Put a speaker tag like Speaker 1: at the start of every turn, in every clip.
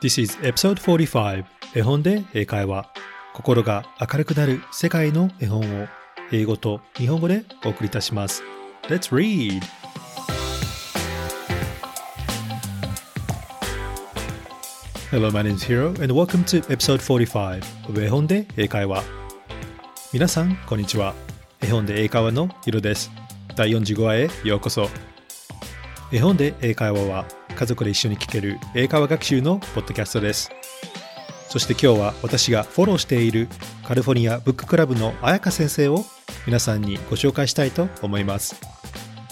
Speaker 1: This is episode 45絵本で英会話。心が明るくなる世界の絵本を英語と日本語でお送りいたします。Let's read! Hello, my name is Hiro and welcome to episode 45 of 絵本で英会話。皆さん、こんにちは。絵本で英会話のヒロです。第45話へようこそ。絵本で英会話は家族で一緒に聞ける英会話学習のポッドキャストです。そして今日は私がフォローしているカリフォルニアブッククラブの彩香先生を皆さんにご紹介したいと思います。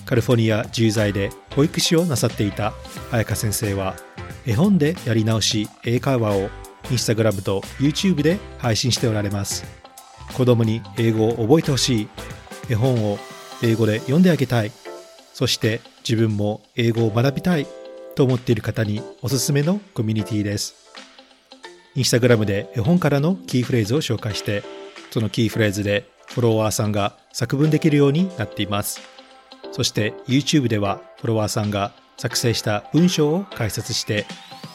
Speaker 1: カリフォルニア10在で保育士をなさっていた彩香先生は絵本でやり直し英会話をインスタグラムと YouTube で配信しておられます。子供に英語を覚えてほしい。絵本を英語で読んであげたい。そして自分も英語を学びたい。と思っている方におすすめのコミュニティです。インスタグラムで絵本からのキーフレーズを紹介してそのキーフレーズでフォロワーさんが作文できるようになっています。そして YouTube ではフォロワーさんが作成した文章を解説して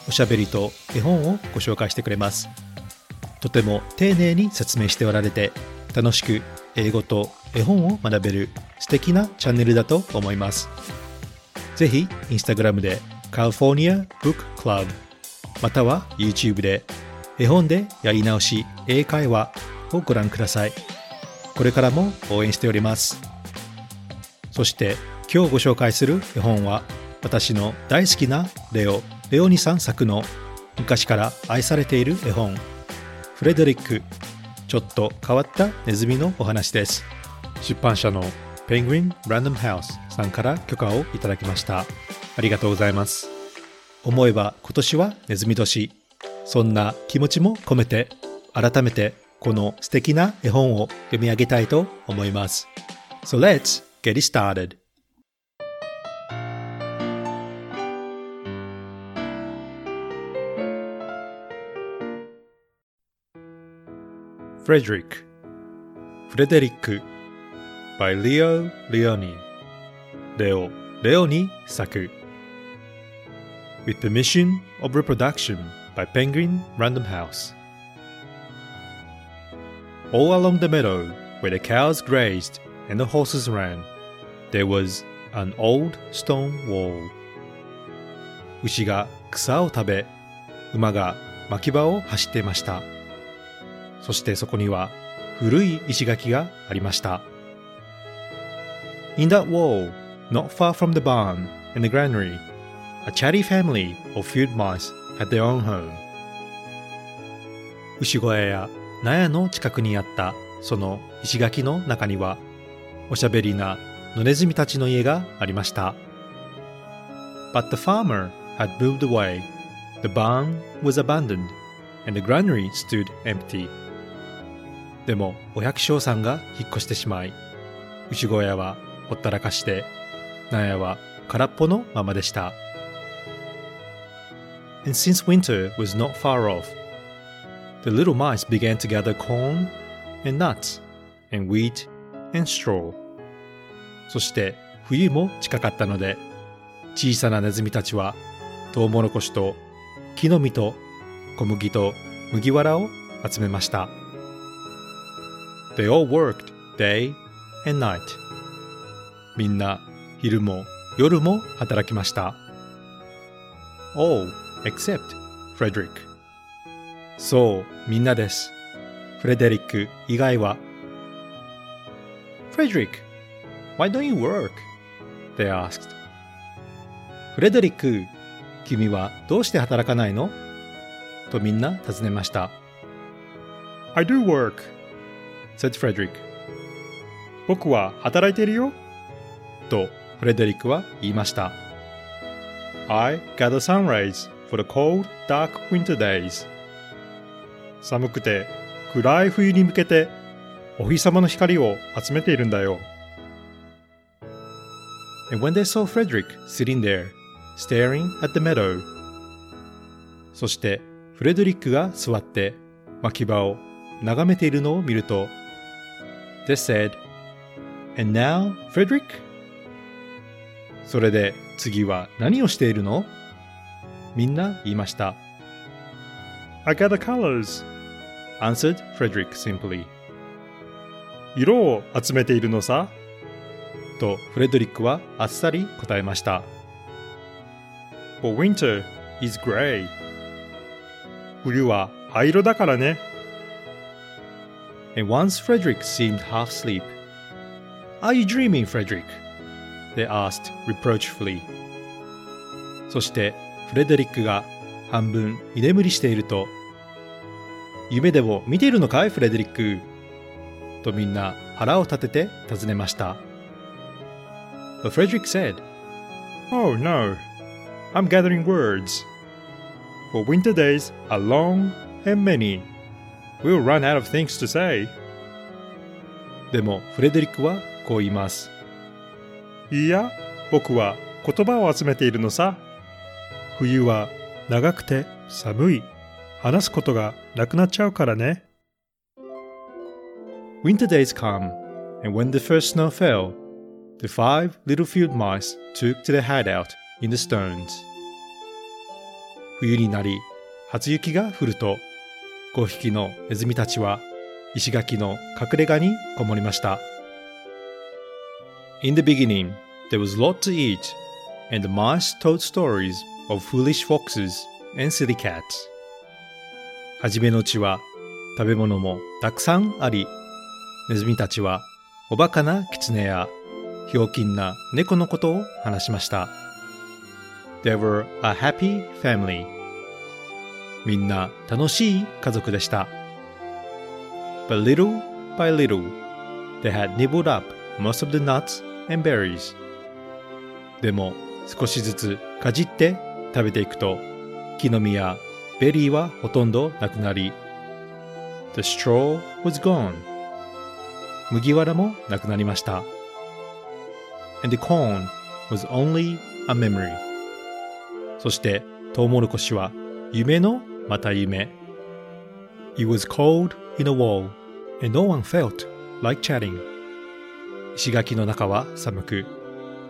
Speaker 1: おしゃべりと絵本をご紹介してくれます。とても丁寧に説明しておられて楽しく英語と絵本を学べる素敵なチャンネルだと思います。ぜひインスタグラムで California Book Club または YouTube で絵本でやり直し英会話をご覧ください。これからも応援しております。そして今日ご紹介する絵本は私の大好きなレオレオニさん作の昔から愛されている絵本フレデリックちょっと変わったネズミのお話です。出版社のペングリン・ランダムハウスさんから許可をいただきました。ありがとうございます。思えば今年はネズミ年。そんな気持ちも込めて改めてこの素敵な絵本を読み上げたいと思います。So let's get it started. Frederick フレデリック。by Leo Leoni レオ・レオニ作 With permission of reproduction by Penguin Random House All along the meadow where the cows grazed and the horses ran there was an old stone wall 牛が草を食べ馬が牧場を走っていましたそしてそこには古い石垣がありました In that wall, not far from the barn and the granary, a chatty family of field mice had their own home. 牛小屋や納屋の近くにあったその石垣の中にはおしゃべりな野ネズミたちの家がありました。But the farmer had moved away. The barn was abandoned and the granary stood empty. でもお百姓さんが引っ越してしまい牛小屋はほったらかして納屋は空っぽのままでした And since winter was not far off the little mice began to gather corn and nuts and wheat and straw そして冬も近かったので小さなネズミたちはトウモロコシと木の実と小麦と麦わらを集めました They all worked day and night. みんな昼も夜も働きました。All except Frederick. そう、みんなです。フレデリック以外は。Frederick, why don't you work? They asked. フレデリック、君はどうして働かないのとみんな尋ねました。I do work, said Frederick. 僕は働いているよ。とフレデリックは言いました。I gather sun rays for the cold, dark winter days. 寒くて暗い冬に向けてお日様の光を集めているんだよ。And when they saw Frederick sitting there, staring at the meadow, そしてフレデリックが座って牧場を眺めているのを見ると They said, And now, Frederick? それで次は何をしているのみんな言いました。
Speaker 2: I gather colors.
Speaker 1: answered Frederick simply.
Speaker 2: 色を集めているのさ。
Speaker 1: とフレドリックはあっさり答えました。
Speaker 2: For winter is gray. 冬は灰色だからね。
Speaker 1: And once Frederick seemed half asleep. Are you dreaming, Frederick? They asked reproachfully. そしてフレデリックが半分居眠りしていると夢でも見ているのかいフレデリックとみんな腹を立てて尋ねました。But Frederick said,
Speaker 2: Oh no, I'm gathering words. For winter days are long and many. We'll run out of things to say.
Speaker 1: でもフレデリックはこう言います。
Speaker 2: いや、僕は言葉を集めているのさ。冬は長くて寒い。話すことがなくなっちゃうからね。
Speaker 1: Winter days come, and when the first snow fell, the five little field mice took to their hideout in the stones. 冬になり、初雪が降ると、5匹のネズミたちは石垣の隠れ家にこもりました。In the beginning, there was lot to eat, and the mice told stories of foolish foxes and silly cats. はじめのうちは食べ物もたくさんあり、ネズミたちはおバカな狐やひょうきんな猫のことを話しました。They were a happy family. みんな楽しい家族でした。But little by little, they had nibbled up most of the nuts and berries. でも少しずつかじって食べていくと木の実やベリーはほとんどなくなり The straw was gone. 麦わらもなくなりました。And the corn was only a memory. そしてトウモロコシは夢のまた夢。It was cold in a wall, and no one felt like chatting. 石垣の中は寒く、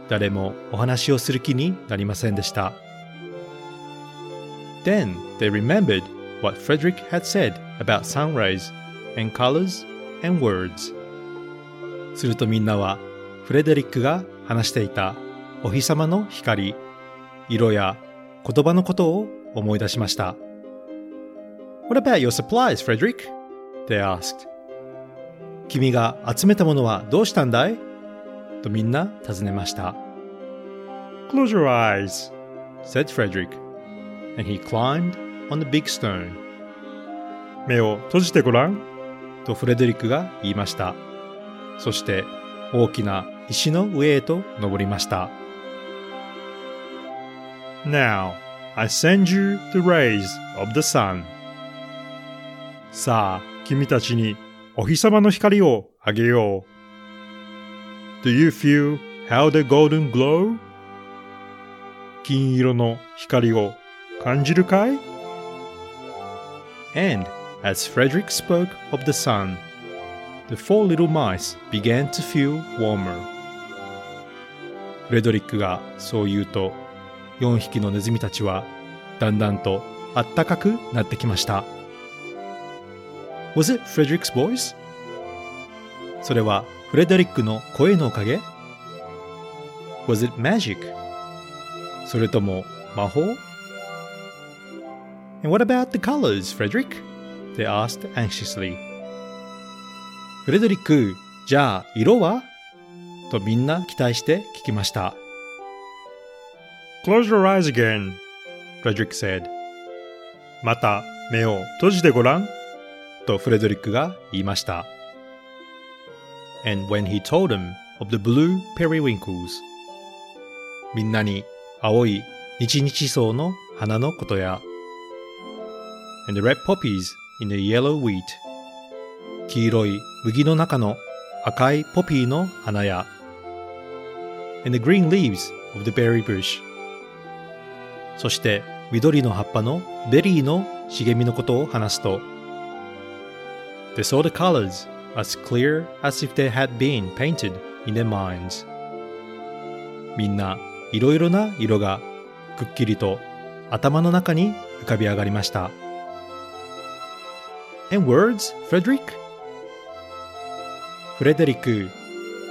Speaker 1: 誰もお話をする気になりませんでした。Then they remembered what Frederick had said about sunrise and colors and words. するとみんなはフレデリックが話していたお日様の光、色や言葉のことを思い出しました。What about your supplies, Frederick? They asked. 君が集めたものはどうしたんだいとみんな尋ねました。
Speaker 2: Close your eyes,
Speaker 1: said Frederick, and he climbed on the big stone.
Speaker 2: 目を閉じてごらん
Speaker 1: とフレデリックが言いました。そして大きな石の上へと登りました。
Speaker 2: Now, I send you the rays of the sun. さあ、君たちにお日様の光をあげよう。Do you feel how the golden glow? 金色の光を感じるかい
Speaker 1: And as Frederick spoke of the sun, the four little mice began to feel warmer. フレドリックがそう言うと、4匹のネズミたちはだんだんとあったかくなってきました。Was it Frederick's voice? それはフレデリックの声のおかげ ?Was it magic? それとも魔法 And what about the colors, Frederick? They asked anxiously. フレドリック、じゃあ色はとみんな期待して聞きました。
Speaker 2: Close your eyes again, Frederick said. また目を閉じてごらん。
Speaker 1: とフレドリックが言いました。And when he told them of the blue periwinkles, みんなに青い日々草の花のことや、and red poppies in the yellow wheat 黄色い麦の中の赤いポピーの花や and the green leaves of the berry bush そして緑の葉っぱのベリーの茂みのことを話すと They saw the colors as clear as if they had been painted in their minds みんないろいろな色がくっきりと頭の中に浮かび上がりました。And words, Frederick? フレデリック、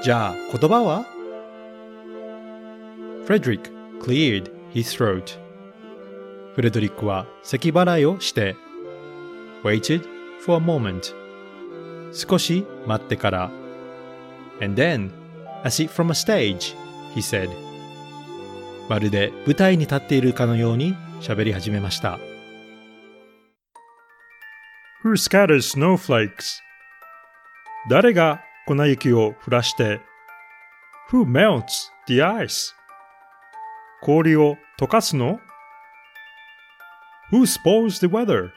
Speaker 1: じゃあ言葉は Frederick cleared his throat. フレドリックは咳払いをして waited for a moment. 少し待ってから and then, as if from a stage, he said まるで舞台に立っているかのように喋り始めました
Speaker 2: Who scatters snowflakes? 誰が粉雪を降らして Who melts the ice? 氷を溶かすの Who spoils the weather?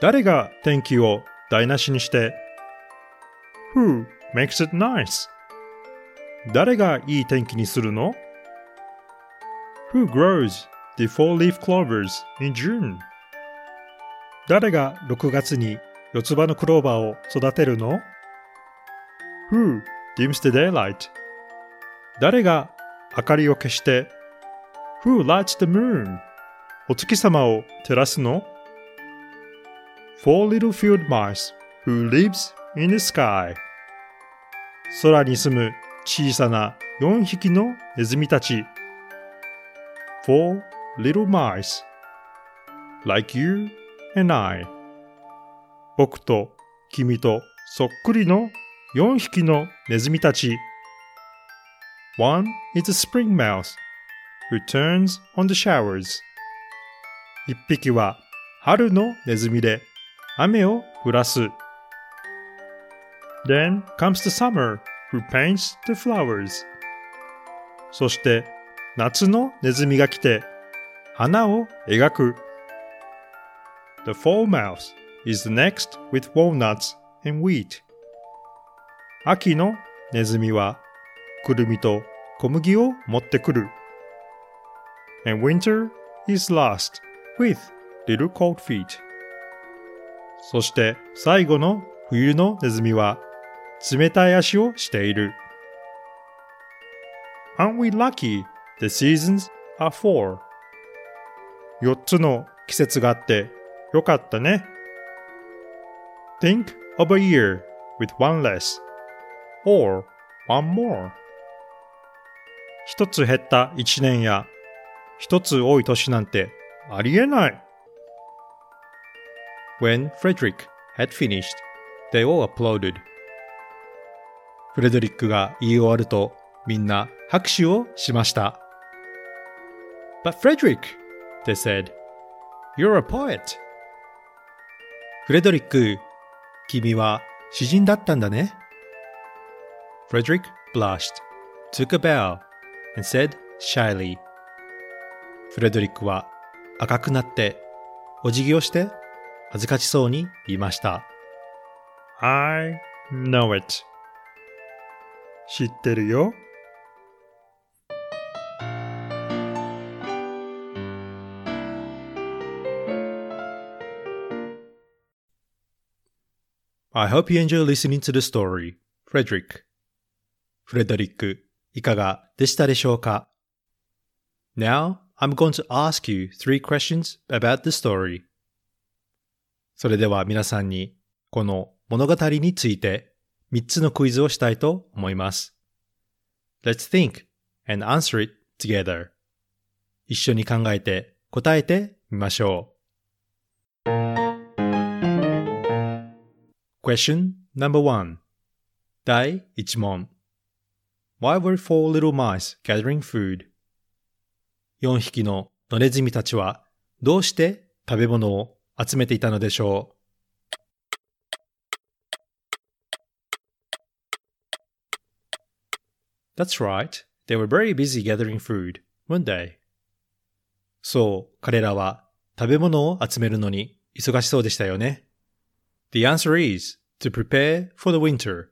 Speaker 2: 誰が天気を台無しにして Who makes it nice? 誰がいい天気にするの Who grows the four-leaf clovers in June? 誰が6月に四つ葉のクローバーを育てるの ?Who dims the daylight? 誰が明かりを消して Who lights the moon? お月様を照らすの ?Four little field mice who lives in the sky 空に住む小さな4匹のネズミたち Four little mice like you and I 僕と君とそっくりの4匹のネズミたち One is a spring mouse who turns on the showers 一匹は春のネズミで雨を降らす Then comes the summer who paints the flowers そして夏のネズミが来て花を描く The fall mouse is next with walnuts and wheat. 秋のネズミはくるみと小麦を持ってくる。And winter is last with little cold feet. そして最後の冬のネズミは冷たい足をしている。Aren't we lucky the seasons are four? 4つの季節があってよかったね。Think of a year with one less or one more. 一つ減った一年や一つ多い年なんてありえない。
Speaker 1: When Frederick had finished, they all applauded. フレドリックが言い終わるとみんな拍手をしました。But Frederick, they said, you're a poet. フレドリック、君は詩人だったんだね。Frederick blushed, took a bow, and said shyly. フレドリックは赤くなって、お辞儀をして、恥ずかしそうに言いました。
Speaker 2: I know it. 知ってるよ。
Speaker 1: I hope you enjoy listening to the story, Frederick. フレドリック、いかがでしたでしょうか Now, I'm going to ask you three questions about the story. それでは皆さんに、この物語について3つのクイズをしたいと思います。Let's think and answer it together. 一緒に考えて答えてみましょう。Question number one 第1問 Why were four little mice gathering food? 4匹の野ネズミたちはどうして食べ物を集めていたのでしょう ?That's right. They were very busy gathering food, weren't they? そう、彼らは食べ物を集めるのに忙しそうでしたよね。The answer is to prepare for the winter.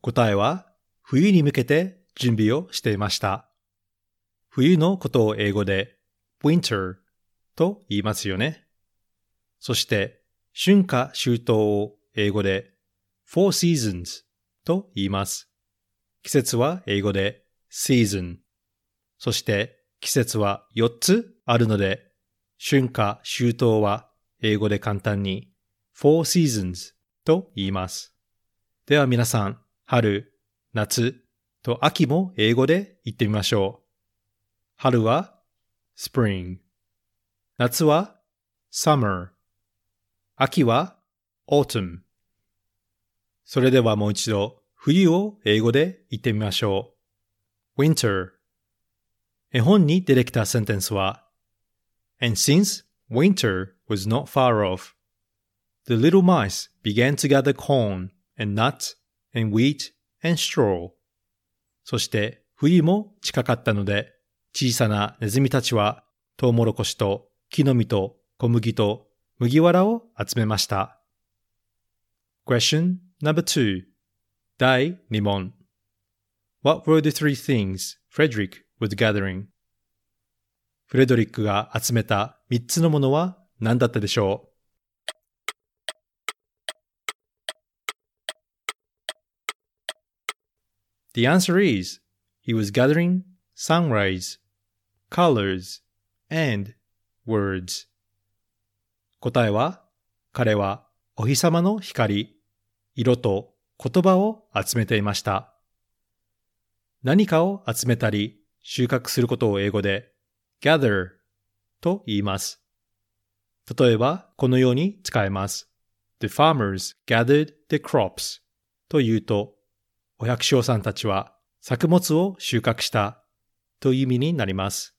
Speaker 1: 答えは冬に向けて準備をしていました。冬のことを英語で winter と言いますよね。そして春夏秋冬を英語で four seasons と言います。季節は英語で season。そして季節は4つあるので春夏秋冬は英語で簡単に four seasons と言います。では皆さん、春、夏と秋も英語で言ってみましょう。春は spring。夏は summer。秋は autumn。それではもう一度、冬を英語で言ってみましょう。winter。絵本に出てきたセンテンスは And since winter was not far off, the little mice began to gather corn and nuts and wheat and straw. そして冬も近かったので、小さなネズミたちはトウモロコシと木の実と小麦と麦わらを集めました。Question number two 第2問 What were the three things Frederick was gathering? フレドリックが集めた3つのものは何だったでしょう The answer is he was gathering sunrise, colors, and words. 答えは彼はお日様の光、色と言葉を集めていました。何かを集めたり収穫することを英語で gather と言います。例えばこのように使えます。The farmers gathered the crops と言うと、お百姓さんたちは作物を収穫したという意味になります。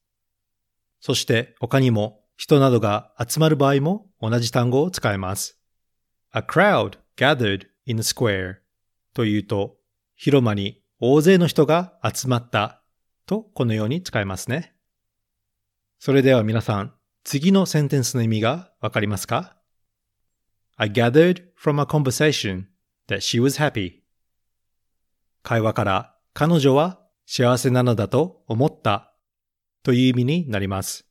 Speaker 1: そして他にも人などが集まる場合も同じ単語を使えます。A crowd gathered in a square というと、広間に大勢の人が集まったとこのように使えますね。それでは皆さん、次のセンテンスの意味がわかりますか ?I gathered from a conversation that she was happy. 会話から彼女は幸せなのだと思ったという意味になります。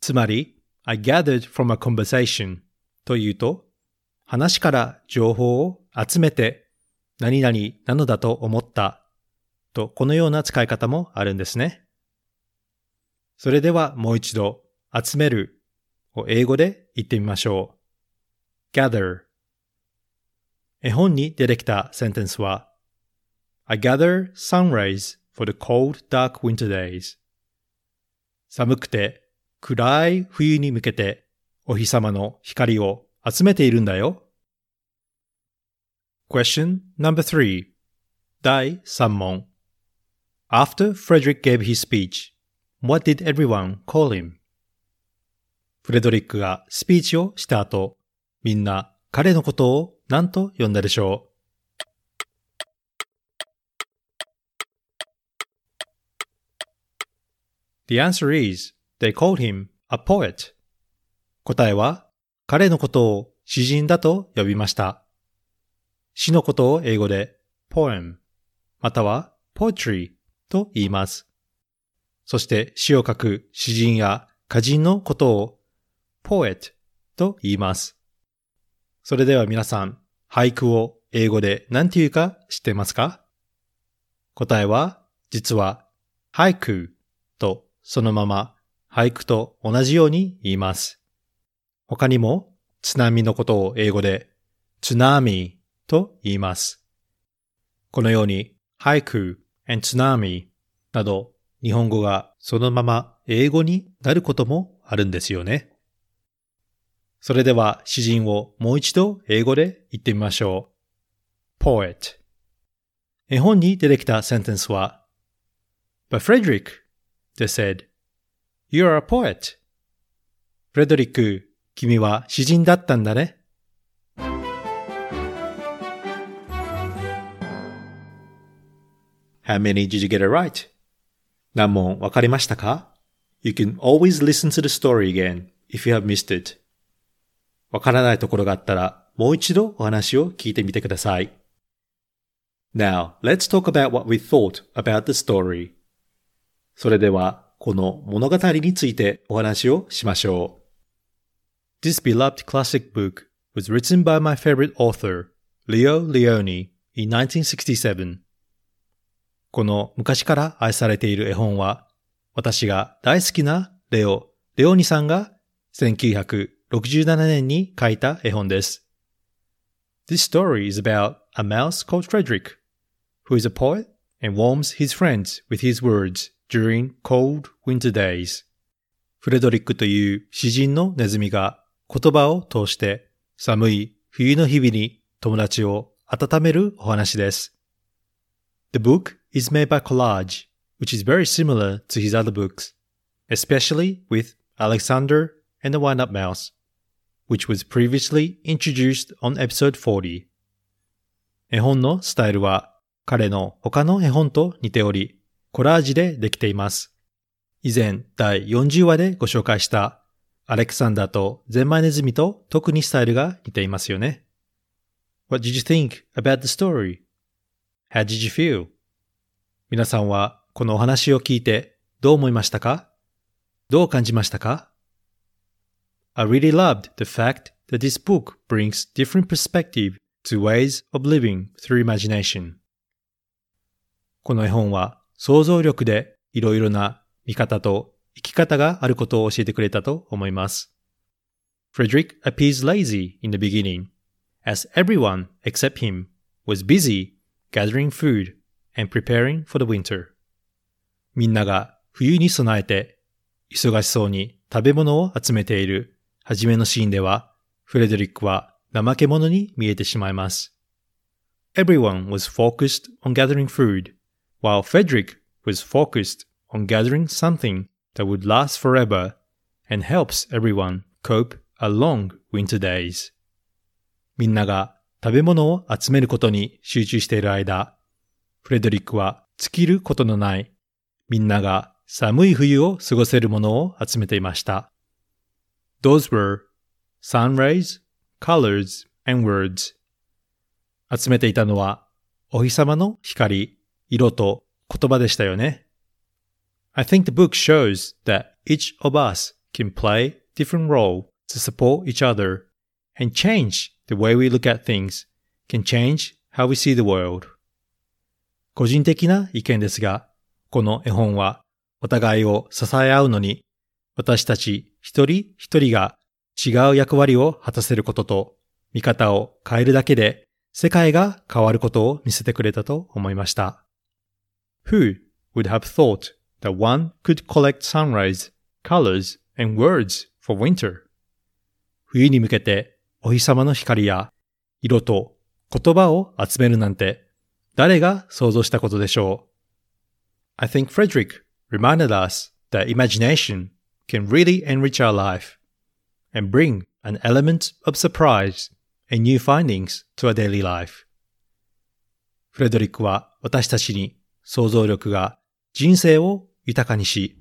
Speaker 1: つまり、I gathered from a conversation というと、話から情報を集めて何々なのだと思ったとこのような使い方もあるんですね。それではもう一度集めるを英語で言ってみましょう。gather 絵本に出てきたセンテンスは I gather sunrays for the cold dark winter days 寒くて暗い冬に向けてお日様の光を集めているんだよ。Question number three 第3問 After Frederick gave his speech, what did everyone call him? フレドリックがスピーチをした後、みんな彼のことを何と呼んだでしょう The answer is, they called him a poet. 答えは、彼のことを詩人だと呼びました。詩のことを英語で poem または poetry と言います。そして詩を書く詩人や歌人のことを poet と言います。それでは皆さん、俳句を英語で何て言うか知ってますか？答えは、実は、俳句とそのまま俳句と同じように言います。他にも、津波のことを英語で、津波と言います。このように、俳句 and 津波など、日本語がそのまま英語になることもあるんですよね。それでは詩人をもう一度英語で言ってみましょう。poet 絵本に出てきたセンテンスは But Frederick, they said, You are a poet. フレドリック、君は詩人だったんだね。How many did you get it right? 何問わかりましたか ?You can always listen to the story again if you have missed it. わからないところがあったらもう一度お話を聞いてみてください。Now, let's talk about what we thought about the story. それでは、この物語についてお話をしましょう。This beloved classic book was written by my favorite author, Leo Leone, in 1967. この昔から愛されている絵本は、私が大好きなレオ、レオニさんが1967年に書いた絵本です。This story is about a mouse called Frederick, who is a poet and warms his friends with his words during cold winter days. フレドリックという詩人のネズミが言葉を通して寒い冬の日々に友達を温めるお話です。The book is made by collage, which is very similar to his other books, especially with Alexander and the Wind Up Mouse, which was previously introduced on episode 40. 絵本のスタイルは彼の他の絵本と似ており、コラージでできています。以前第40話でご紹介したアレクサンダーとゼンマイネズミと特にスタイルが似ていますよね。What did you think about the story? How did you feel? 皆さんはこのお話を聞いてどう思いましたかどう感じましたか ?I really loved the fact that this book brings different perspective to ways of living through imagination. この絵本は想像力でいろいろな見方と生き方があることを教えてくれたと思います。Frederick appears lazy in the beginning, as everyone except him was busy gathering food and preparing for the winter. みんなが冬に備えて忙しそうに食べ物を集めている初めのシーンでは、フレデリックは怠け者に見えてしまいます。Everyone was focused on gathering food while Frederick was focused on gathering something that would last forever and helps everyone cope a long winter days. みんなが食べ物を集めることに集中している間、フレドリックは尽きることのないみんなが寒い冬を過ごせるものを集めていました。Those were sun rays, colors, and words. 集めていたのはお日様の光、色と言葉でしたよね。I think the book shows that each of us can play different role to support each other and change the way we look at things can change how we see the world. 個人的な意見ですが、この絵本はお互いを支え合うのに、私たち一人一人が違う役割を果たせることと、見方を変えるだけで世界が変わることを見せてくれたと思いました。Who would have thought that one could collect sunrise, colors, and words for winter? 冬に向けてお日様の光や色と言葉を集めるなんて誰が想像したことでしょう ?I think Frederick reminded us that imagination can really enrich our life and bring an element of surprise and new findings to our daily life. フレドリックは私たちに 想像力が人生を豊かにし、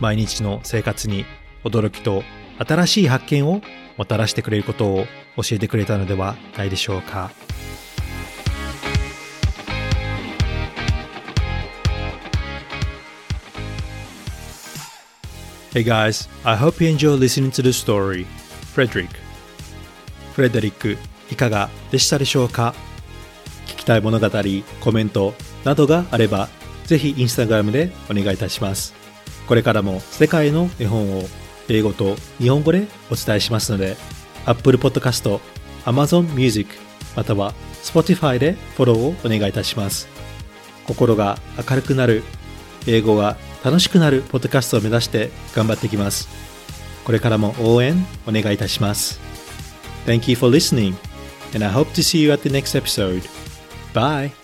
Speaker 1: 毎日の生活に驚きと新しい発見をもたらしてくれることを教えてくれたのではないでしょうか。Hey guys, I hope you enjoy listening to the story, Frederick. フレデリック、いかがでしたでしょうか？聞きたい物語、コメント、などがあれば、ぜひインスタグラムでお願いいたします。これからも世界の絵本を英語と日本語でお伝えしますので、Apple Podcast、Amazon Music、または Spotify でフォローをお願いいたします。心が明るくなる、英語が楽しくなるポッドキャストを目指して頑張っていきます。これからも応援お願いいたします。Thank you for listening, and I hope to see you at the next episode. Bye!